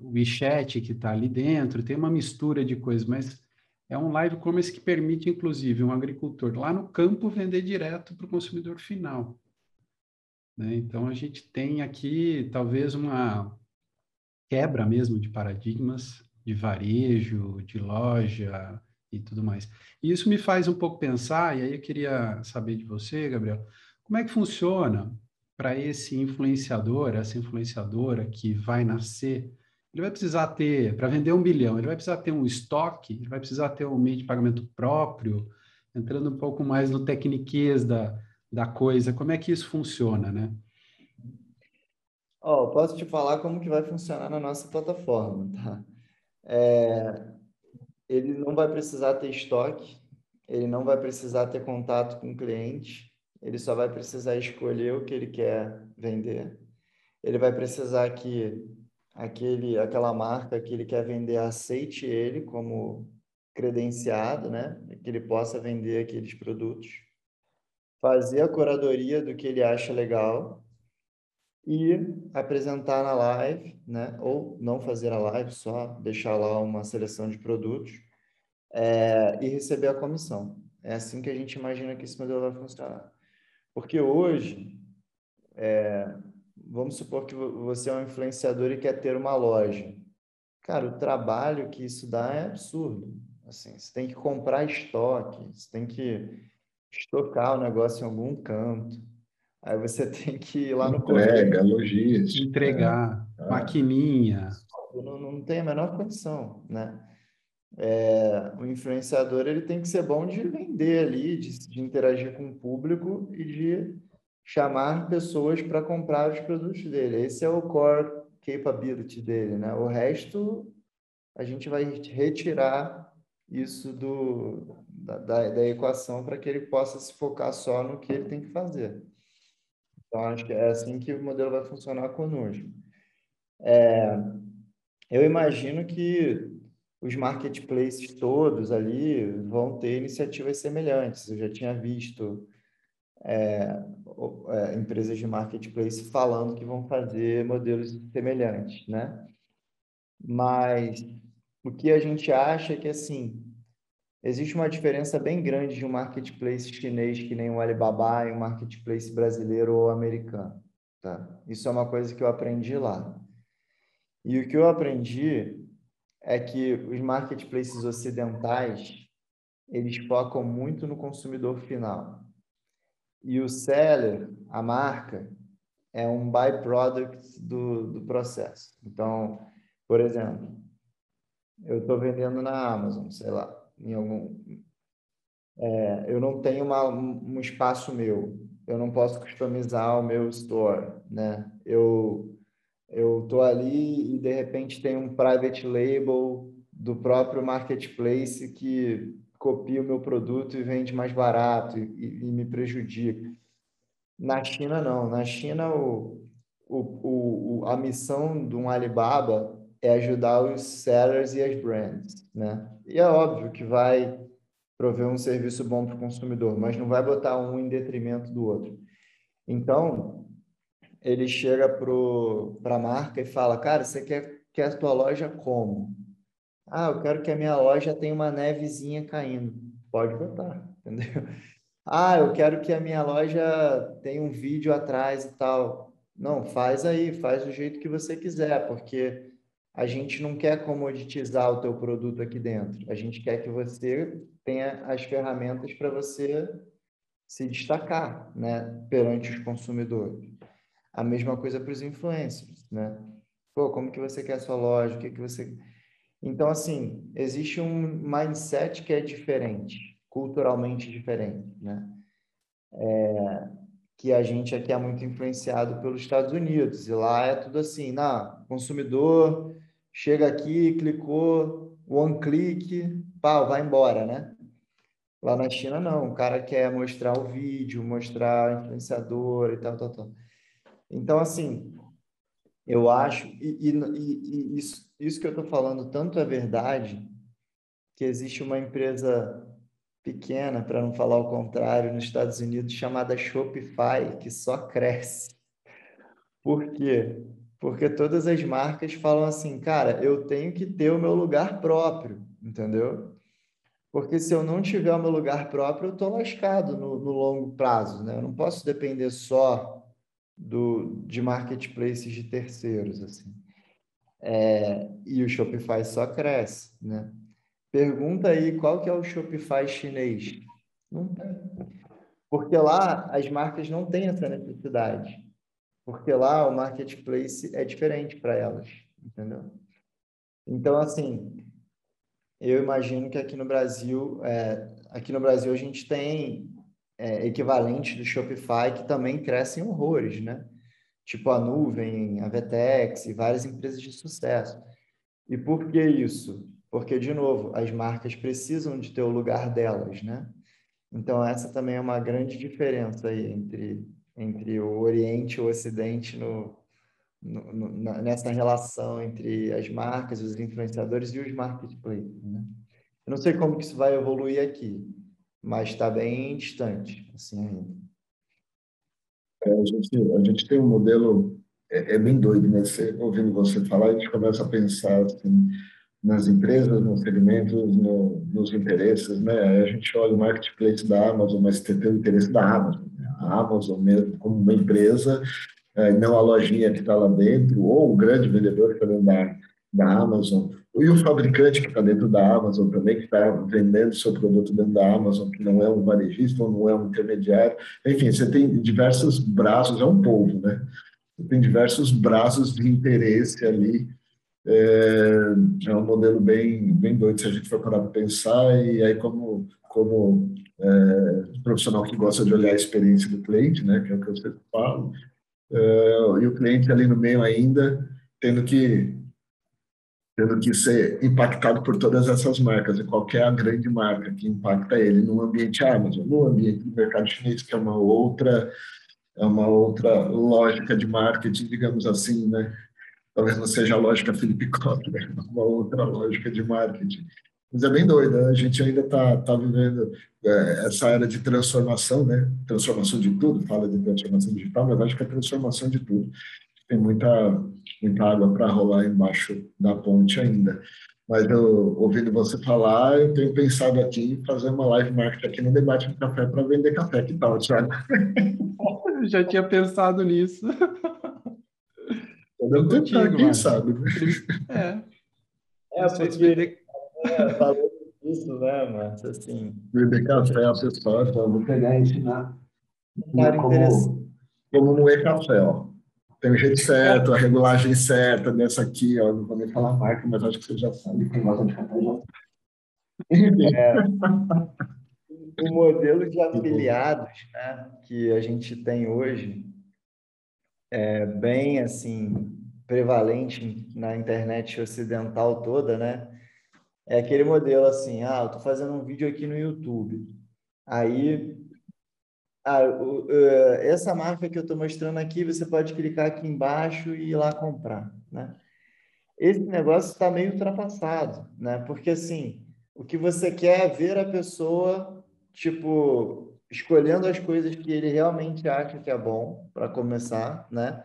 o WeChat que está ali dentro, tem uma mistura de coisas, mas é um live commerce que permite, inclusive, um agricultor lá no campo vender direto para o consumidor final. Né? Então, a gente tem aqui, talvez, uma quebra mesmo de paradigmas de varejo, de loja, e tudo mais. E isso me faz um pouco pensar, e aí eu queria saber de você, Gabriel, como é que funciona para esse influenciador, essa influenciadora que vai nascer, ele vai precisar ter, para vender um bilhão, ele vai precisar ter um estoque, ele vai precisar ter um meio de pagamento próprio, entrando um pouco mais no tecniquez da, da coisa, como é que isso funciona, né? Oh, posso te falar como que vai funcionar na nossa plataforma, tá? É, ele não vai precisar ter estoque, ele não vai precisar ter contato com o cliente, ele só vai precisar escolher o que ele quer vender. Ele vai precisar que aquele, aquela marca que ele quer vender aceite ele como credenciado, né? Que ele possa vender aqueles produtos. Fazer a curadoria do que ele acha legal e apresentar na live, né? Ou não fazer a live, só deixar lá uma seleção de produtos é, e receber a comissão. É assim que a gente imagina que esse modelo vai funcionar. Porque hoje, é, vamos supor que você é um influenciador e quer ter uma loja. Cara, o trabalho que isso dá é absurdo. Assim, você tem que comprar estoque, você tem que estocar o negócio em algum canto. Aí você tem que ir lá no Entrega, logística. Entregar, é. maquininha. Não, não tem a menor condição, né? É, o influenciador ele tem que ser bom de vender ali, de, de interagir com o público e de chamar pessoas para comprar os produtos dele. Esse é o core capability dele, né? O resto a gente vai retirar isso do, da, da, da equação para que ele possa se focar só no que ele tem que fazer. Então, acho que é assim que o modelo vai funcionar conosco. É, eu imagino que os marketplaces todos ali vão ter iniciativas semelhantes. Eu já tinha visto é, é, empresas de marketplace falando que vão fazer modelos semelhantes, né? Mas o que a gente acha é que, assim, existe uma diferença bem grande de um marketplace chinês que nem o Alibaba e um marketplace brasileiro ou americano, tá? Isso é uma coisa que eu aprendi lá. E o que eu aprendi é que os marketplaces ocidentais eles focam muito no consumidor final. E o seller, a marca, é um byproduct do, do processo. Então, por exemplo, eu estou vendendo na Amazon, sei lá, em algum. É, eu não tenho uma, um espaço meu, eu não posso customizar o meu store, né? Eu eu estou ali e de repente tem um private label do próprio marketplace que copia o meu produto e vende mais barato e, e me prejudica. Na China, não. Na China, o, o, o, a missão de um Alibaba é ajudar os sellers e as brands, né? E é óbvio que vai prover um serviço bom para o consumidor, mas não vai botar um em detrimento do outro. Então, ele chega para a marca e fala, cara, você quer, quer a tua loja como? Ah, eu quero que a minha loja tenha uma nevezinha caindo. Pode botar, entendeu? Ah, eu quero que a minha loja tenha um vídeo atrás e tal. Não, faz aí, faz do jeito que você quiser, porque a gente não quer comoditizar o teu produto aqui dentro. A gente quer que você tenha as ferramentas para você se destacar, né, perante os consumidores. A mesma coisa para os influencers, né? Pô, como que você quer a sua loja? O que que você Então assim, existe um mindset que é diferente, culturalmente diferente, né? É, que a gente aqui é muito influenciado pelos Estados Unidos e lá é tudo assim, na consumidor chega aqui, clicou, one click, pau, vai embora, né? Lá na China, não. O cara quer mostrar o vídeo, mostrar a influenciador e tal, tal, tal. Então, assim, eu acho, e, e, e isso, isso que eu estou falando tanto é verdade, que existe uma empresa pequena, para não falar o contrário, nos Estados Unidos, chamada Shopify, que só cresce. Por quê? Porque todas as marcas falam assim, cara, eu tenho que ter o meu lugar próprio, entendeu? Porque se eu não tiver o meu lugar próprio, eu estou lascado no, no, longo prazo, né? Eu não posso depender só do, de marketplaces de terceiros, assim. É, e o Shopify só cresce, né? Pergunta aí qual que é o Shopify chinês. Não tem. Porque lá as marcas não têm essa necessidade. Porque lá o marketplace é diferente para elas, entendeu? Então, assim, eu imagino que aqui no Brasil, é, aqui no Brasil a gente tem é, equivalentes do Shopify que também crescem horrores, né? Tipo a Nuvem, a Vetex e várias empresas de sucesso. E por que isso? Porque, de novo, as marcas precisam de ter o lugar delas, né? Então, essa também é uma grande diferença aí entre, entre o Oriente e o Ocidente no, no, no, nessa relação entre as marcas, os influenciadores e os marketplaces. Né? Eu não sei como que isso vai evoluir aqui, mas está bem distante, assim ainda. É, a, gente, a gente tem um modelo, é, é bem doido, né? Você, ouvindo você falar, a gente começa a pensar assim, nas empresas, nos segmentos, no, nos interesses, né? Aí a gente olha o marketplace da Amazon, mas tem o interesse da Amazon. A Amazon mesmo como uma empresa é, não a lojinha que está lá dentro, ou o grande vendedor que está dentro da, da Amazon, e o fabricante que está dentro da Amazon também, que está vendendo seu produto dentro da Amazon, que não é um varejista ou não é um intermediário. Enfim, você tem diversos braços, é um povo, né? Você tem diversos braços de interesse ali. É, é um modelo bem, bem doido, se a gente for parar para pensar, e aí como, como é, profissional que gosta de olhar a experiência do cliente, né, que é o que eu sempre falo, uh, e o cliente ali no meio ainda tendo que tendo que ser impactado por todas essas marcas e qualquer grande marca que impacta ele no ambiente Amazon, no ambiente do mercado chinês que é uma outra é uma outra lógica de marketing, digamos assim, né? Talvez não seja a lógica Philip Kotler, é uma outra lógica de marketing. Mas é bem doido, né? a gente ainda está tá vivendo é, essa era de transformação, né? Transformação de tudo, fala de transformação digital, mas acho que é transformação de tudo. Tem muita, muita água para rolar embaixo da ponte ainda. Mas eu, ouvindo você falar, eu tenho pensado aqui em fazer uma live marketing aqui no debate do café para vender café. Que tal, Thiago? Eu já tinha pensado nisso. Eu tenho pensado. É. É, porque é, falou isso, né, Márcio? Assim. Beber café, a pessoa, então, vou pegar e ensinar. como, como moer café, ó. Tem o jeito certo, a regulagem certa dessa aqui, ó. Não vou nem falar a marca, mas acho que você já sabe. Quem gosta de café já é, o modelo de afiliados né, que a gente tem hoje é bem assim prevalente na internet ocidental toda, né? É aquele modelo assim, ah, eu estou fazendo um vídeo aqui no YouTube. Aí, ah, uh, essa marca que eu estou mostrando aqui, você pode clicar aqui embaixo e ir lá comprar, né? Esse negócio está meio ultrapassado, né? Porque, assim, o que você quer é ver a pessoa, tipo, escolhendo as coisas que ele realmente acha que é bom para começar, né?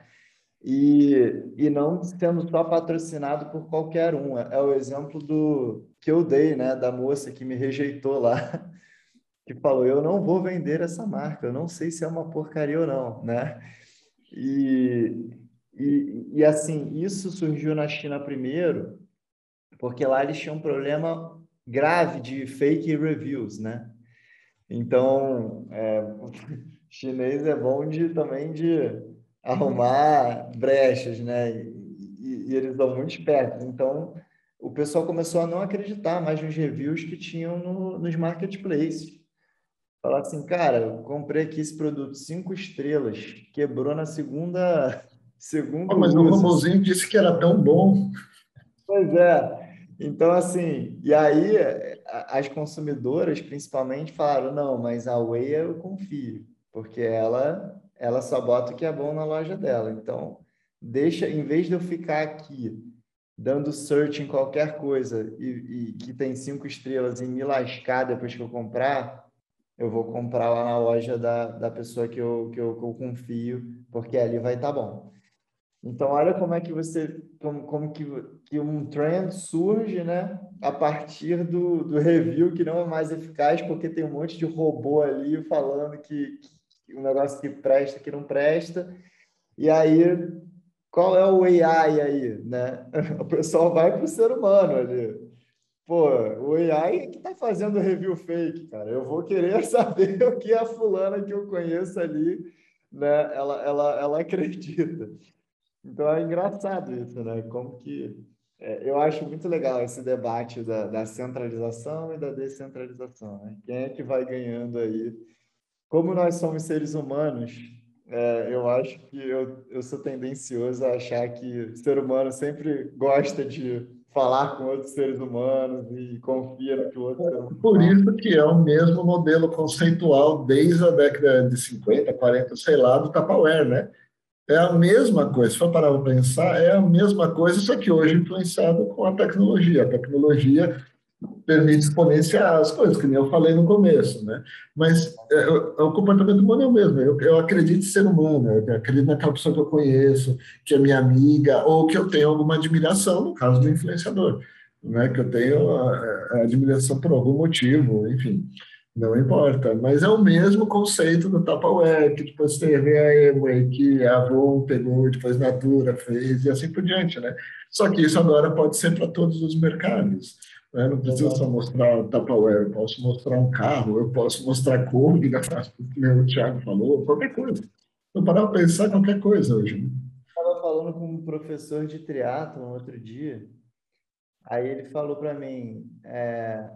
E, e não sendo só patrocinado por qualquer um. É, é o exemplo do que eu dei, né, da moça que me rejeitou lá, que falou: "Eu não vou vender essa marca, eu não sei se é uma porcaria ou não", né? E, e, e assim, isso surgiu na China primeiro, porque lá eles tinham um problema grave de fake reviews, né? Então, é, chinês é bom de, também de arrumar brechas, né? E, e, eles são muito espertos. Então, o pessoal começou a não acreditar mais nos reviews que tinham no, nos marketplaces. Falar assim, cara, eu comprei aqui esse produto cinco estrelas, quebrou na segunda segunda. Oh, mas o Romozinho disse que era tão bom. Pois é. Então, assim, e aí as consumidoras, principalmente, falaram, não, mas a Way eu confio, porque ela ela só bota o que é bom na loja dela. Então, deixa, em vez de eu ficar aqui dando search em qualquer coisa e, e que tem cinco estrelas e me lascar depois que eu comprar, eu vou comprar lá na loja da, da pessoa que eu, que, eu, que eu confio, porque ali vai estar tá bom. Então, olha como é que você, como, como que, que um trend surge, né? A partir do, do review que não é mais eficaz, porque tem um monte de robô ali falando que, um negócio que presta, que não presta. E aí, qual é o AI aí, né? O pessoal vai para o ser humano ali. Pô, o AI é que está fazendo review fake, cara. Eu vou querer saber o que a fulana que eu conheço ali, né? Ela, ela, ela acredita. Então é engraçado isso, né? Como que é, eu acho muito legal esse debate da, da centralização e da descentralização. Né? Quem é que vai ganhando aí como nós somos seres humanos, é, eu acho que eu, eu sou tendencioso a achar que o ser humano sempre gosta de falar com outros seres humanos e confia no que o outro humano Por isso que é o mesmo modelo conceitual desde a década de 50, 40, sei lá, do Tupperware, né? É a mesma coisa, se for parar para pensar, é a mesma coisa, só que hoje influenciado com a tecnologia. A tecnologia permite exponenciar as coisas, que nem eu falei no começo, né? Mas é, é, o comportamento humano é o mesmo. Eu, eu acredito em ser humano, eu acredito naquela pessoa que eu conheço, que é minha amiga, ou que eu tenho alguma admiração, no caso do influenciador, né? Que eu tenho a, a admiração por algum motivo, enfim. Não importa, mas é o mesmo conceito do Tupperware, que depois teve a Emway, que a Avon pegou, depois Natura fez, e assim por diante, né? Só que isso agora pode ser para todos os mercados. Né? Não preciso só mostrar o Tupperware, eu posso mostrar um carro, eu posso mostrar Kombi, como o Thiago falou, qualquer coisa. Não parar para pensar qualquer coisa hoje. Né? Estava falando com um professor de triatlo outro dia, aí ele falou para mim, é,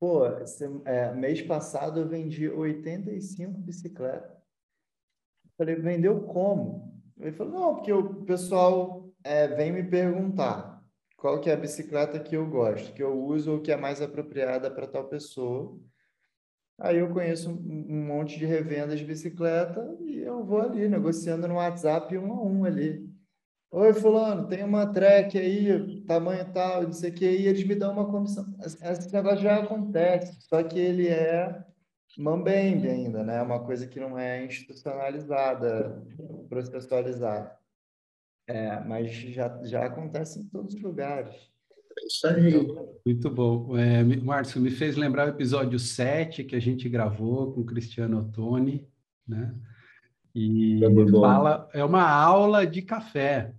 pô, esse, é, mês passado eu vendi 85 bicicletas. Eu falei, vendeu como? Ele falou, não, porque o pessoal é, vem me perguntar, qual que é a bicicleta que eu gosto, que eu uso ou que é mais apropriada para tal pessoa. Aí eu conheço um monte de revendas de bicicleta e eu vou ali negociando no WhatsApp um a um ali. Oi, fulano, tem uma track aí, tamanho tal, não sei o que, e eles me dão uma comissão. Esse negócio já acontece, só que ele é mambembe ainda, né? Uma coisa que não é institucionalizada, processualizada. É, mas já, já acontece em todos os lugares. Isso aí. Muito bom. É, Márcio, me fez lembrar o episódio 7 que a gente gravou com o Cristiano Ottoni, né? E é fala, é uma aula de café.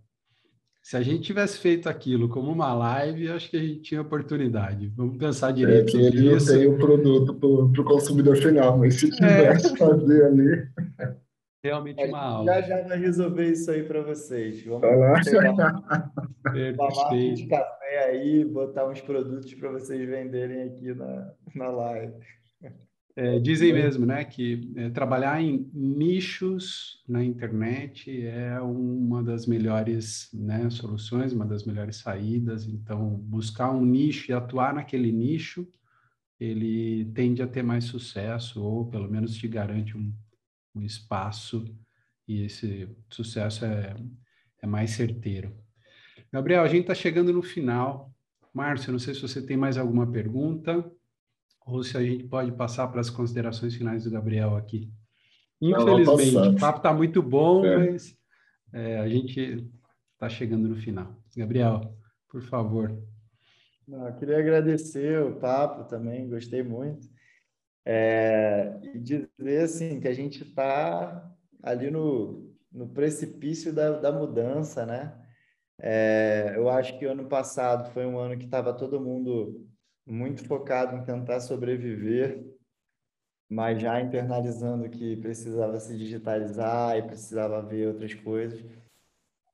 Se a gente tivesse feito aquilo como uma live, acho que a gente tinha oportunidade. Vamos pensar direito é, ele isso. Não tem o produto para o consumidor final, mas se tivesse é. fazer ali realmente uma aula. Já já vai resolver isso aí para vocês. Vamos tomar um de café aí, botar uns produtos para vocês venderem aqui na, na live. É, dizem mesmo, né, que é, trabalhar em nichos na internet é uma das melhores né, soluções, uma das melhores saídas. Então, buscar um nicho e atuar naquele nicho, ele tende a ter mais sucesso ou pelo menos te garante um, um espaço e esse sucesso é, é mais certeiro. Gabriel, a gente está chegando no final. Márcio, não sei se você tem mais alguma pergunta ou se a gente pode passar para as considerações finais do Gabriel aqui. Infelizmente, o papo está muito bom, é. mas é, a gente está chegando no final. Gabriel, por favor. Não, queria agradecer o papo também, gostei muito. É, e dizer assim que a gente está ali no, no precipício da, da mudança, né? É, eu acho que o ano passado foi um ano que estava todo mundo muito focado em tentar sobreviver, mas já internalizando que precisava se digitalizar e precisava ver outras coisas.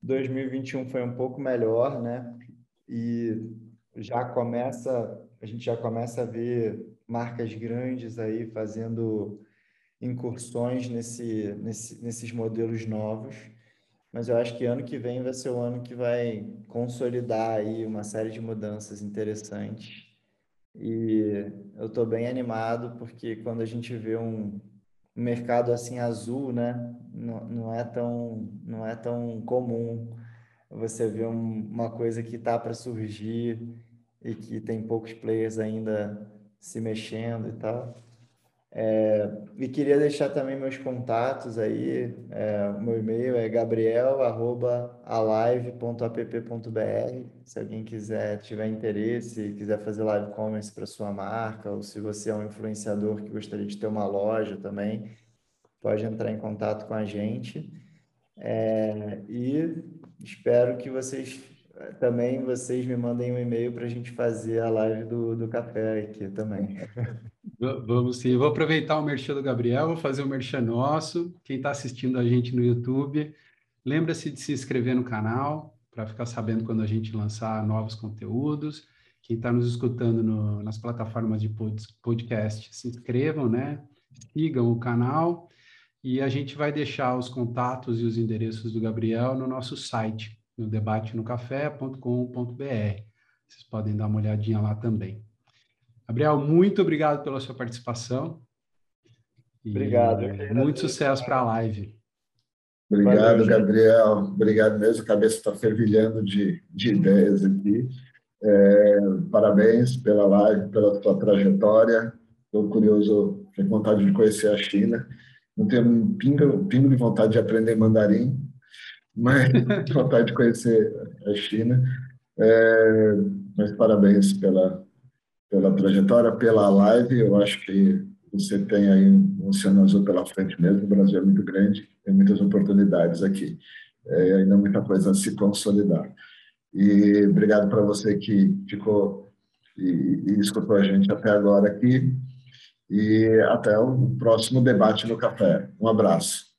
2021 foi um pouco melhor, né? E já começa, a gente já começa a ver marcas grandes aí fazendo incursões nesse, nesse, nesses modelos novos. Mas eu acho que ano que vem vai ser o ano que vai consolidar aí uma série de mudanças interessantes e eu estou bem animado porque quando a gente vê um, mercado assim azul, né, não, não é tão não é tão comum você ver um, uma coisa que está para surgir e que tem poucos players ainda se mexendo e tal. É, e queria deixar também meus contatos aí. É, meu e-mail é gabriel.alive.app.br. Se alguém quiser, tiver interesse, quiser fazer live commerce para sua marca, ou se você é um influenciador que gostaria de ter uma loja também, pode entrar em contato com a gente. É, e espero que vocês também vocês me mandem um e-mail para a gente fazer a live do, do café aqui também. Vamos sim. vou aproveitar o merchan do Gabriel, vou fazer o merchan nosso. Quem está assistindo a gente no YouTube, lembra-se de se inscrever no canal para ficar sabendo quando a gente lançar novos conteúdos. Quem está nos escutando no, nas plataformas de podcast, se inscrevam, né? Sigam o canal e a gente vai deixar os contatos e os endereços do Gabriel no nosso site, no debatenocafé.com.br. Vocês podem dar uma olhadinha lá também. Gabriel, muito obrigado pela sua participação. obrigado. Muito sucesso para a live. Obrigado, Valeu, Gabriel. Obrigado mesmo. A cabeça está fervilhando de, de ideias aqui. É, parabéns pela live, pela sua trajetória. Estou curioso, tenho vontade de conhecer a China. Não tenho um pingo, um pingo de vontade de aprender mandarim, mas vontade de conhecer a China. É, mas parabéns pela, pela trajetória, pela live. Eu acho que você tem aí um oceano azul pela frente mesmo. O Brasil é muito grande, tem muitas oportunidades aqui. É, ainda muita coisa a se consolidar. E obrigado para você que ficou e, e escutou a gente até agora aqui. E até o próximo debate no café. Um abraço.